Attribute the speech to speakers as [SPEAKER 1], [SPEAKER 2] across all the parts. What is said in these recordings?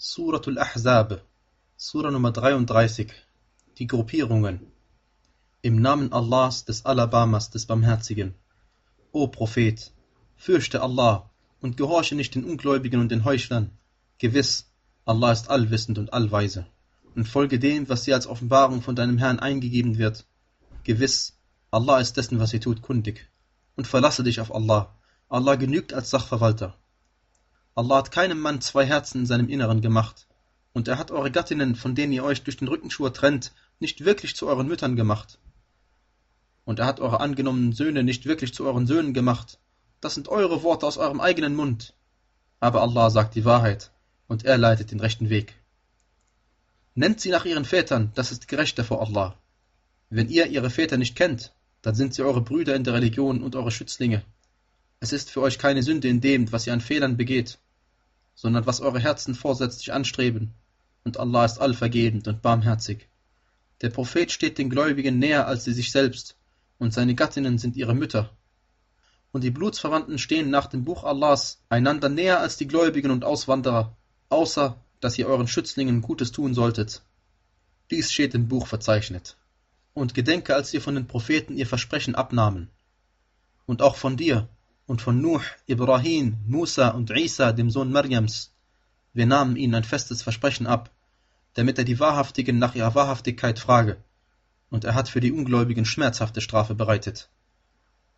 [SPEAKER 1] Suratul Ahzab, Sura Nummer 33, die Gruppierungen. Im Namen Allahs, des Alabamas, des Barmherzigen. O Prophet, fürchte Allah und gehorche nicht den Ungläubigen und den Heuchlern. Gewiss, Allah ist allwissend und allweise. Und folge dem, was dir als Offenbarung von deinem Herrn eingegeben wird. Gewiss, Allah ist dessen, was ihr tut, kundig. Und verlasse dich auf Allah. Allah genügt als Sachverwalter. Allah hat keinem Mann zwei Herzen in seinem Inneren gemacht. Und er hat eure Gattinnen, von denen ihr euch durch den Rückenschwur trennt, nicht wirklich zu euren Müttern gemacht. Und er hat eure angenommenen Söhne nicht wirklich zu euren Söhnen gemacht. Das sind eure Worte aus eurem eigenen Mund. Aber Allah sagt die Wahrheit, und er leitet den rechten Weg. Nennt sie nach ihren Vätern, das ist gerechter vor Allah. Wenn ihr ihre Väter nicht kennt, dann sind sie eure Brüder in der Religion und eure Schützlinge. Es ist für euch keine Sünde in dem, was ihr an Fehlern begeht sondern was eure Herzen vorsätzlich anstreben, und Allah ist allvergebend und barmherzig. Der Prophet steht den Gläubigen näher als sie sich selbst, und seine Gattinnen sind ihre Mütter. Und die Blutsverwandten stehen nach dem Buch Allahs einander näher als die Gläubigen und Auswanderer, außer dass ihr euren Schützlingen Gutes tun solltet. Dies steht im Buch verzeichnet. Und gedenke, als wir von den Propheten ihr Versprechen abnahmen. Und auch von dir, und von Nuh, Ibrahim, Musa und Isa, dem Sohn Mariams. Wir nahmen ihnen ein festes Versprechen ab, damit er die Wahrhaftigen nach ihrer Wahrhaftigkeit frage, und er hat für die Ungläubigen schmerzhafte Strafe bereitet.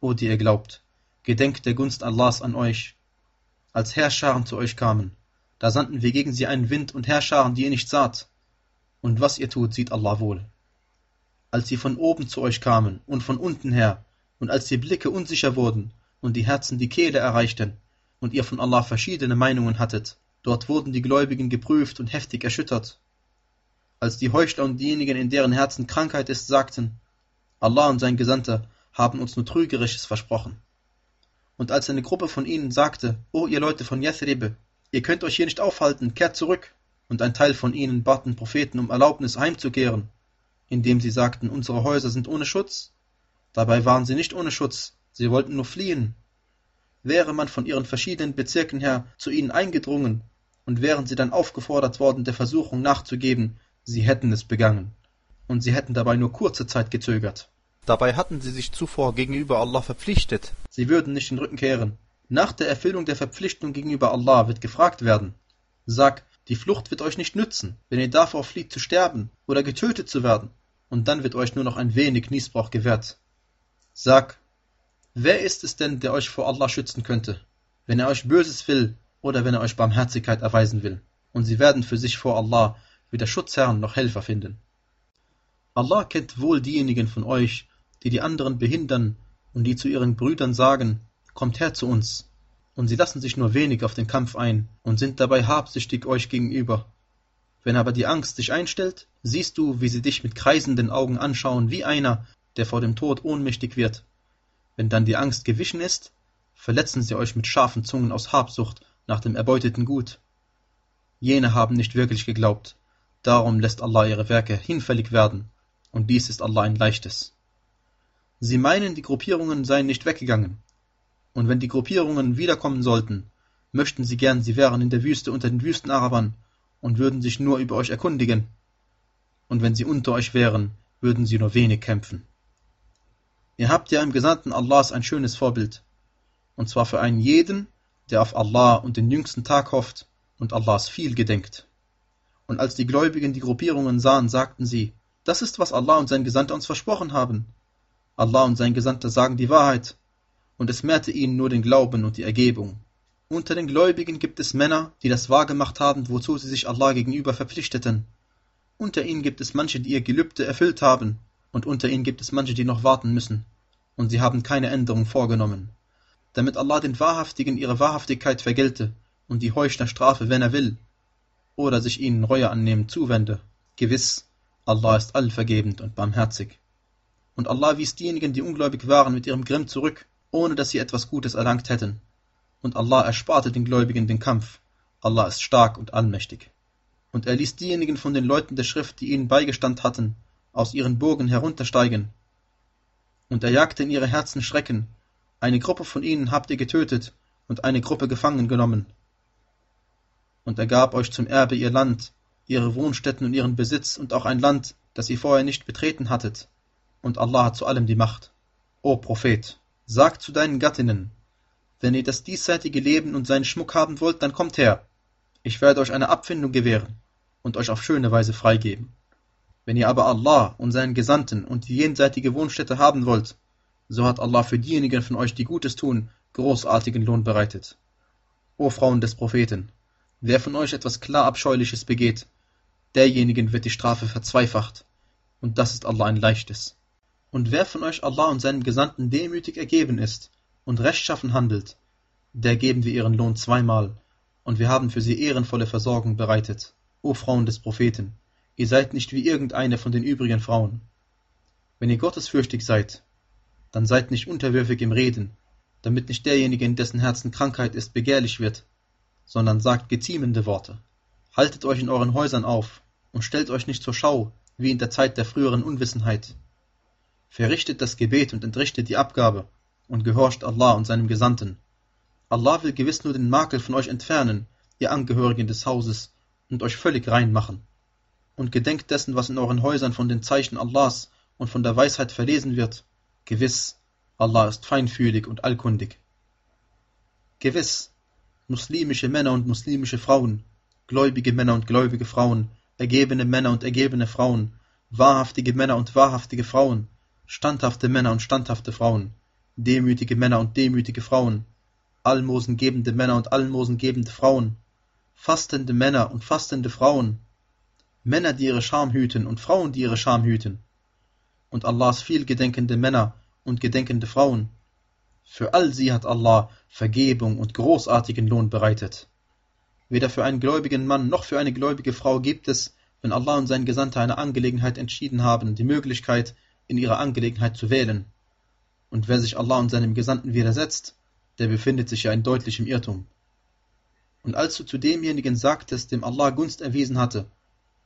[SPEAKER 1] O die ihr glaubt, gedenkt der Gunst Allahs an euch. Als Herrscharen zu euch kamen, da sandten wir gegen sie einen Wind und Herrscharen, die ihr nicht saht. Und was ihr tut, sieht Allah wohl. Als sie von oben zu euch kamen und von unten her, und als die Blicke unsicher wurden, und die Herzen die Kehle erreichten, und ihr von Allah verschiedene Meinungen hattet, dort wurden die Gläubigen geprüft und heftig erschüttert. Als die Heuchler und diejenigen, in deren Herzen Krankheit ist, sagten, Allah und sein Gesandter haben uns nur Trügerisches versprochen. Und als eine Gruppe von ihnen sagte, O ihr Leute von Yathrib, ihr könnt euch hier nicht aufhalten, kehrt zurück, und ein Teil von ihnen bat den Propheten um Erlaubnis heimzukehren, indem sie sagten, unsere Häuser sind ohne Schutz. Dabei waren sie nicht ohne Schutz, Sie wollten nur fliehen. Wäre man von ihren verschiedenen Bezirken her zu ihnen eingedrungen, und wären sie dann aufgefordert worden, der Versuchung nachzugeben, sie hätten es begangen. Und sie hätten dabei nur kurze Zeit gezögert.
[SPEAKER 2] Dabei hatten sie sich zuvor gegenüber Allah verpflichtet.
[SPEAKER 1] Sie würden nicht den Rücken kehren. Nach der Erfüllung der Verpflichtung gegenüber Allah wird gefragt werden. Sag, die Flucht wird euch nicht nützen, wenn ihr davor flieht zu sterben oder getötet zu werden, und dann wird euch nur noch ein wenig Niesbrauch gewährt. Sag, Wer ist es denn, der euch vor Allah schützen könnte, wenn er euch Böses will oder wenn er euch Barmherzigkeit erweisen will? Und sie werden für sich vor Allah weder Schutzherrn noch Helfer finden. Allah kennt wohl diejenigen von euch, die die anderen behindern und die zu ihren Brüdern sagen, kommt her zu uns. Und sie lassen sich nur wenig auf den Kampf ein und sind dabei habsüchtig euch gegenüber. Wenn aber die Angst sich einstellt, siehst du, wie sie dich mit kreisenden Augen anschauen, wie einer, der vor dem Tod ohnmächtig wird. Wenn dann die Angst gewichen ist, verletzen sie euch mit scharfen Zungen aus Habsucht nach dem erbeuteten Gut. Jene haben nicht wirklich geglaubt, darum lässt Allah ihre Werke hinfällig werden, und dies ist Allah ein leichtes. Sie meinen, die Gruppierungen seien nicht weggegangen, und wenn die Gruppierungen wiederkommen sollten, möchten sie gern, sie wären in der Wüste unter den Wüstenarabern und würden sich nur über euch erkundigen, und wenn sie unter euch wären, würden sie nur wenig kämpfen. Ihr habt ja im Gesandten Allahs ein schönes Vorbild. Und zwar für einen jeden, der auf Allah und den jüngsten Tag hofft und Allahs viel gedenkt. Und als die Gläubigen die Gruppierungen sahen, sagten sie, das ist, was Allah und sein Gesandter uns versprochen haben. Allah und sein Gesandter sagen die Wahrheit, und es mehrte ihnen nur den Glauben und die Ergebung. Unter den Gläubigen gibt es Männer, die das wahrgemacht haben, wozu sie sich Allah gegenüber verpflichteten. Unter ihnen gibt es manche, die ihr Gelübde erfüllt haben, und unter ihnen gibt es manche, die noch warten müssen und sie haben keine Änderung vorgenommen, damit Allah den Wahrhaftigen ihre Wahrhaftigkeit vergelte und die Heuchler strafe, wenn er will, oder sich ihnen Reue annehmen zuwende. Gewiss, Allah ist allvergebend und barmherzig. Und Allah wies diejenigen, die ungläubig waren, mit ihrem Grimm zurück, ohne dass sie etwas Gutes erlangt hätten. Und Allah ersparte den Gläubigen den Kampf. Allah ist stark und allmächtig. Und er ließ diejenigen von den Leuten der Schrift, die ihnen beigestand hatten, aus ihren Burgen heruntersteigen und er jagte in ihre Herzen Schrecken. Eine Gruppe von ihnen habt ihr getötet und eine Gruppe gefangen genommen. und er gab euch zum Erbe ihr Land, ihre Wohnstätten und ihren Besitz und auch ein Land, das ihr vorher nicht betreten hattet. Und Allah hat zu allem die Macht. O Prophet, sag zu deinen Gattinnen, wenn ihr das diesseitige Leben und seinen Schmuck haben wollt, dann kommt her. Ich werde euch eine Abfindung gewähren und euch auf schöne Weise freigeben. Wenn ihr aber Allah und seinen Gesandten und die jenseitige Wohnstätte haben wollt, so hat Allah für diejenigen von euch, die Gutes tun, großartigen Lohn bereitet. O Frauen des Propheten, wer von euch etwas klar Abscheuliches begeht, derjenigen wird die Strafe verzweifacht, und das ist Allah ein leichtes. Und wer von euch Allah und seinen Gesandten demütig ergeben ist und rechtschaffen handelt, der geben wir ihren Lohn zweimal, und wir haben für sie ehrenvolle Versorgung bereitet. O Frauen des Propheten, ihr seid nicht wie irgendeine von den übrigen Frauen. Wenn ihr gottesfürchtig seid, dann seid nicht unterwürfig im Reden, damit nicht derjenige, in dessen Herzen Krankheit ist, begehrlich wird, sondern sagt geziemende Worte. Haltet euch in euren Häusern auf und stellt euch nicht zur Schau, wie in der Zeit der früheren Unwissenheit. Verrichtet das Gebet und entrichtet die Abgabe und gehorcht Allah und seinem Gesandten. Allah will gewiss nur den Makel von euch entfernen, ihr Angehörigen des Hauses, und euch völlig rein machen. Und gedenkt dessen, was in euren Häusern von den Zeichen Allahs und von der Weisheit verlesen wird. Gewiss, Allah ist feinfühlig und allkundig. Gewiss, muslimische Männer und muslimische Frauen, gläubige Männer und gläubige Frauen, ergebene Männer und ergebene Frauen, wahrhaftige Männer und wahrhaftige Frauen, standhafte Männer und standhafte Frauen, demütige Männer und demütige Frauen, almosengebende Männer und almosengebende Frauen, fastende Männer und fastende Frauen, Männer, die ihre Scham hüten und Frauen, die ihre Scham hüten, und Allahs vielgedenkende Männer und gedenkende Frauen. Für all sie hat Allah Vergebung und großartigen Lohn bereitet. Weder für einen gläubigen Mann noch für eine gläubige Frau gibt es, wenn Allah und sein Gesandter eine Angelegenheit entschieden haben, die Möglichkeit, in ihrer Angelegenheit zu wählen. Und wer sich Allah und seinem Gesandten widersetzt, der befindet sich ja in deutlichem Irrtum. Und als du zu demjenigen sagtest, dem Allah Gunst erwiesen hatte,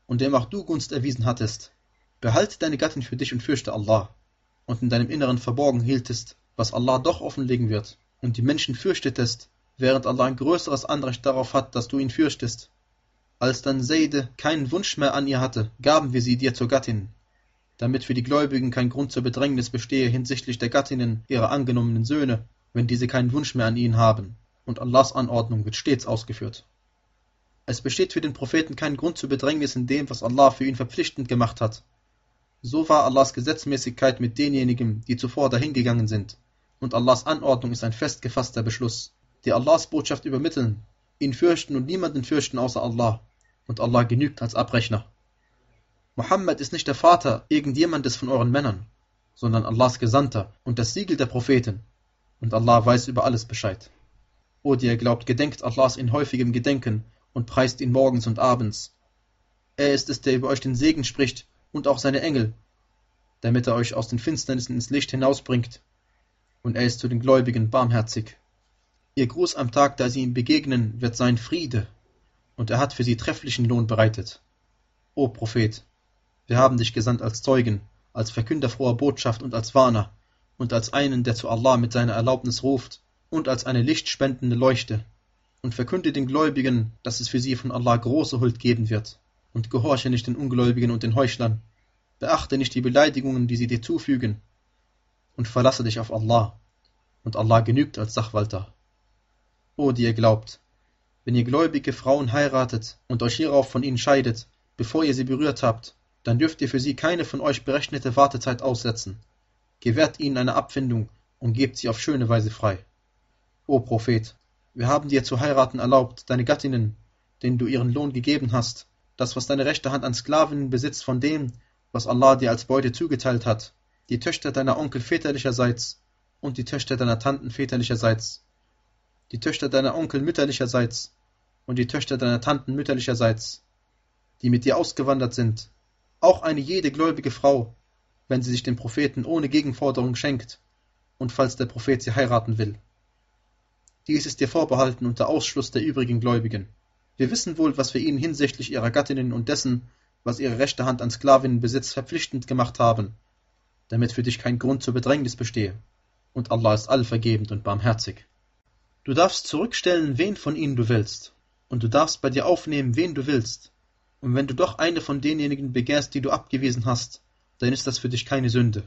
[SPEAKER 1] und dem auch du Gunst erwiesen hattest, behalte deine Gattin für dich und fürchte Allah, und in deinem Inneren verborgen hieltest, was Allah doch offenlegen wird, und die Menschen fürchtetest, während Allah ein größeres Anrecht darauf hat, dass du ihn fürchtest. Als dann Seide keinen Wunsch mehr an ihr hatte, gaben wir sie dir zur Gattin, damit für die Gläubigen kein Grund zur Bedrängnis bestehe hinsichtlich der Gattinnen ihrer angenommenen Söhne, wenn diese keinen Wunsch mehr an ihnen haben, und Allahs Anordnung wird stets ausgeführt. Es besteht für den Propheten kein Grund zur Bedrängnis in dem, was Allah für ihn verpflichtend gemacht hat. So war Allahs Gesetzmäßigkeit mit denjenigen, die zuvor dahingegangen sind, und Allahs Anordnung ist ein festgefasster Beschluss, die Allahs Botschaft übermitteln, ihn fürchten und niemanden fürchten außer Allah, und Allah genügt als Abrechner. Mohammed ist nicht der Vater irgendjemandes von euren Männern, sondern Allahs Gesandter und das Siegel der Propheten. Und Allah weiß über alles Bescheid. O die ihr glaubt, gedenkt Allahs in häufigem Gedenken und preist ihn morgens und abends. Er ist es, der über euch den Segen spricht und auch seine Engel, damit er euch aus den Finsternissen ins Licht hinausbringt. Und er ist zu den Gläubigen barmherzig. Ihr Gruß am Tag, da sie ihm begegnen, wird sein Friede, und er hat für sie trefflichen Lohn bereitet. O Prophet, wir haben dich gesandt als Zeugen, als Verkünder froher Botschaft und als Warner und als einen, der zu Allah mit seiner Erlaubnis ruft und als eine lichtspendende Leuchte und verkünde den Gläubigen, dass es für sie von Allah große Huld geben wird und gehorche nicht den Ungläubigen und den Heuchlern. Beachte nicht die Beleidigungen, die sie dir zufügen und verlasse dich auf Allah und Allah genügt als Sachwalter. O, die ihr glaubt, wenn ihr gläubige Frauen heiratet und euch hierauf von ihnen scheidet, bevor ihr sie berührt habt, dann dürft ihr für sie keine von euch berechnete Wartezeit aussetzen. Gewährt ihnen eine Abfindung und gebt sie auf schöne Weise frei. O Prophet, wir haben dir zu heiraten erlaubt, deine Gattinnen, denen du ihren Lohn gegeben hast, das, was deine rechte Hand an Sklavinnen besitzt von dem, was Allah dir als Beute zugeteilt hat, die Töchter deiner Onkel väterlicherseits und die Töchter deiner Tanten väterlicherseits, die Töchter deiner Onkel mütterlicherseits und die Töchter deiner Tanten mütterlicherseits, die mit dir ausgewandert sind, auch eine jede gläubige Frau, wenn sie sich dem Propheten ohne Gegenforderung schenkt und falls der Prophet sie heiraten will. Dies ist dir vorbehalten unter Ausschluss der übrigen Gläubigen. Wir wissen wohl, was wir ihnen hinsichtlich ihrer Gattinnen und dessen, was ihre rechte Hand an Sklavinnen besitzt, verpflichtend gemacht haben, damit für dich kein Grund zur Bedrängnis bestehe. Und Allah ist allvergebend und barmherzig. Du darfst zurückstellen, wen von ihnen du willst, und du darfst bei dir aufnehmen, wen du willst. Und wenn du doch eine von denjenigen begehrst, die du abgewiesen hast, dann ist das für dich keine Sünde.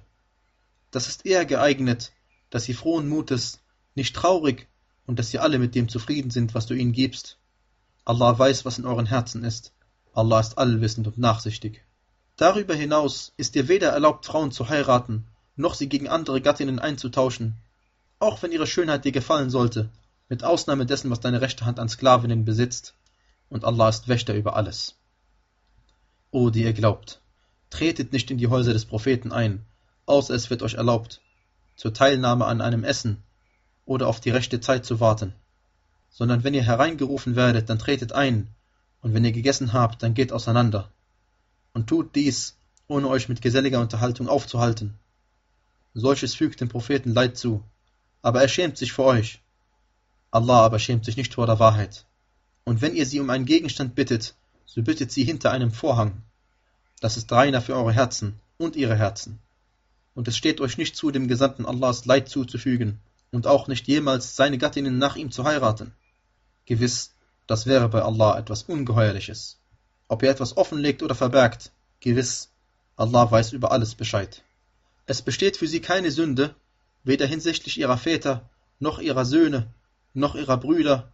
[SPEAKER 1] Das ist eher geeignet, dass sie frohen Mutes, nicht traurig und dass sie alle mit dem zufrieden sind, was du ihnen gibst. Allah weiß, was in euren Herzen ist. Allah ist allwissend und nachsichtig. Darüber hinaus ist dir weder erlaubt, Frauen zu heiraten, noch sie gegen andere Gattinnen einzutauschen, auch wenn ihre Schönheit dir gefallen sollte, mit Ausnahme dessen, was deine rechte Hand an Sklavinnen besitzt, und Allah ist Wächter über alles. O, die ihr glaubt, tretet nicht in die Häuser des Propheten ein, außer es wird euch erlaubt, zur Teilnahme an einem Essen oder auf die rechte Zeit zu warten, sondern wenn ihr hereingerufen werdet, dann tretet ein, und wenn ihr gegessen habt, dann geht auseinander, und tut dies, ohne euch mit geselliger Unterhaltung aufzuhalten. Solches fügt dem Propheten Leid zu, aber er schämt sich vor euch. Allah aber schämt sich nicht vor der Wahrheit. Und wenn ihr sie um einen Gegenstand bittet, so bittet sie hinter einem Vorhang. Das ist reiner für eure Herzen und ihre Herzen. Und es steht euch nicht zu, dem Gesandten Allahs Leid zuzufügen und auch nicht jemals seine Gattinnen nach ihm zu heiraten. Gewiss, das wäre bei Allah etwas Ungeheuerliches. Ob ihr etwas offenlegt oder verbergt, gewiss, Allah weiß über alles Bescheid. Es besteht für sie keine Sünde, weder hinsichtlich ihrer Väter, noch ihrer Söhne, noch ihrer Brüder,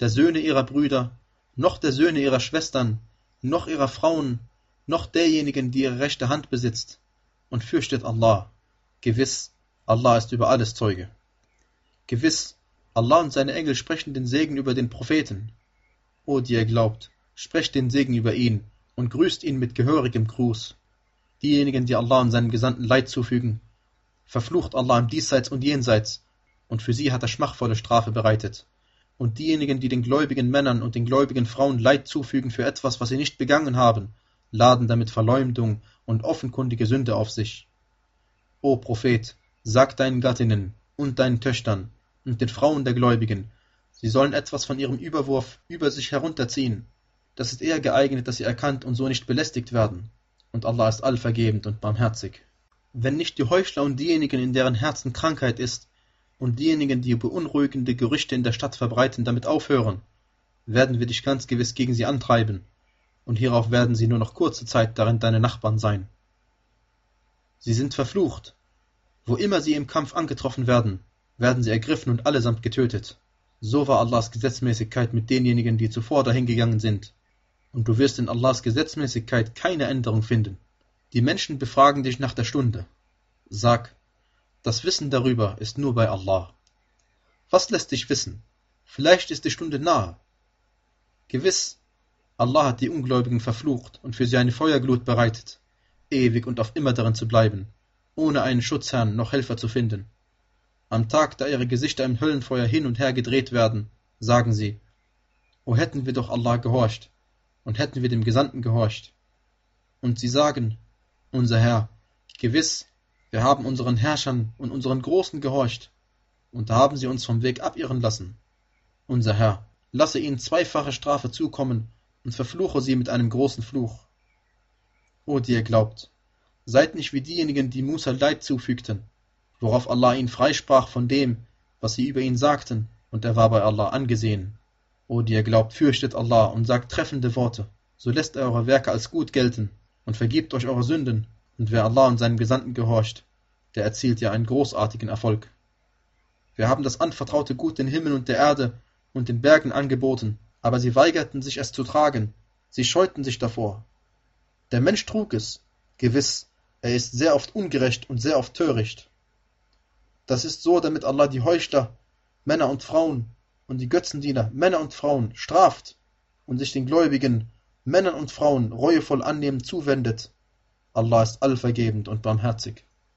[SPEAKER 1] der Söhne ihrer Brüder, noch der Söhne ihrer Schwestern, noch ihrer Frauen, noch derjenigen, die ihre rechte Hand besitzt, und fürchtet Allah. Gewiss, Allah ist über alles Zeuge. Gewiss, Allah und seine Engel sprechen den Segen über den Propheten. O, die ihr glaubt, sprecht den Segen über ihn und grüßt ihn mit gehörigem Gruß. Diejenigen, die Allah und seinem Gesandten Leid zufügen, verflucht Allah im Diesseits und Jenseits, und für sie hat er schmachvolle Strafe bereitet. Und diejenigen, die den gläubigen Männern und den gläubigen Frauen Leid zufügen für etwas, was sie nicht begangen haben, laden damit Verleumdung und offenkundige Sünde auf sich. O Prophet, sag deinen Gattinnen und deinen Töchtern und den Frauen der Gläubigen, sie sollen etwas von ihrem Überwurf über sich herunterziehen. Das ist eher geeignet, dass sie erkannt und so nicht belästigt werden. Und Allah ist allvergebend und barmherzig. Wenn nicht die Heuchler und diejenigen, in deren Herzen Krankheit ist, und diejenigen, die beunruhigende Gerüchte in der Stadt verbreiten, damit aufhören, werden wir dich ganz gewiss gegen sie antreiben, und hierauf werden sie nur noch kurze Zeit darin deine Nachbarn sein. Sie sind verflucht. Wo immer sie im Kampf angetroffen werden, werden sie ergriffen und allesamt getötet. So war Allahs Gesetzmäßigkeit mit denjenigen, die zuvor dahingegangen sind. Und du wirst in Allahs Gesetzmäßigkeit keine Änderung finden. Die Menschen befragen dich nach der Stunde. Sag, das Wissen darüber ist nur bei Allah. Was lässt dich wissen? Vielleicht ist die Stunde nahe. Gewiss, Allah hat die Ungläubigen verflucht und für sie eine Feuerglut bereitet, ewig und auf immer darin zu bleiben, ohne einen Schutzherrn noch Helfer zu finden. Am Tag, da ihre Gesichter im Höllenfeuer hin und her gedreht werden, sagen sie, O hätten wir doch Allah gehorcht und hätten wir dem Gesandten gehorcht. Und sie sagen, unser Herr, gewiss, wir haben unseren Herrschern und unseren Großen gehorcht, und da haben sie uns vom Weg abirren lassen. Unser Herr, lasse ihnen zweifache Strafe zukommen und verfluche sie mit einem großen Fluch. O die ihr glaubt, seid nicht wie diejenigen, die Musa Leid zufügten, worauf Allah ihn freisprach von dem, was sie über ihn sagten, und er war bei Allah angesehen. O die ihr glaubt, fürchtet Allah und sagt treffende Worte, so lässt er eure Werke als gut gelten und vergibt euch eure Sünden, und wer Allah und seinem Gesandten gehorcht, der erzielt ja einen großartigen Erfolg. Wir haben das anvertraute Gut den Himmel und der Erde und den Bergen angeboten, aber sie weigerten sich es zu tragen, sie scheuten sich davor. Der Mensch trug es, gewiss, er ist sehr oft ungerecht und sehr oft töricht. Das ist so, damit Allah die Heuchler, Männer und Frauen, und die Götzendiener, Männer und Frauen, straft und sich den Gläubigen, Männern und Frauen reuevoll annehmend zuwendet Allah ist allvergebend und barmherzig.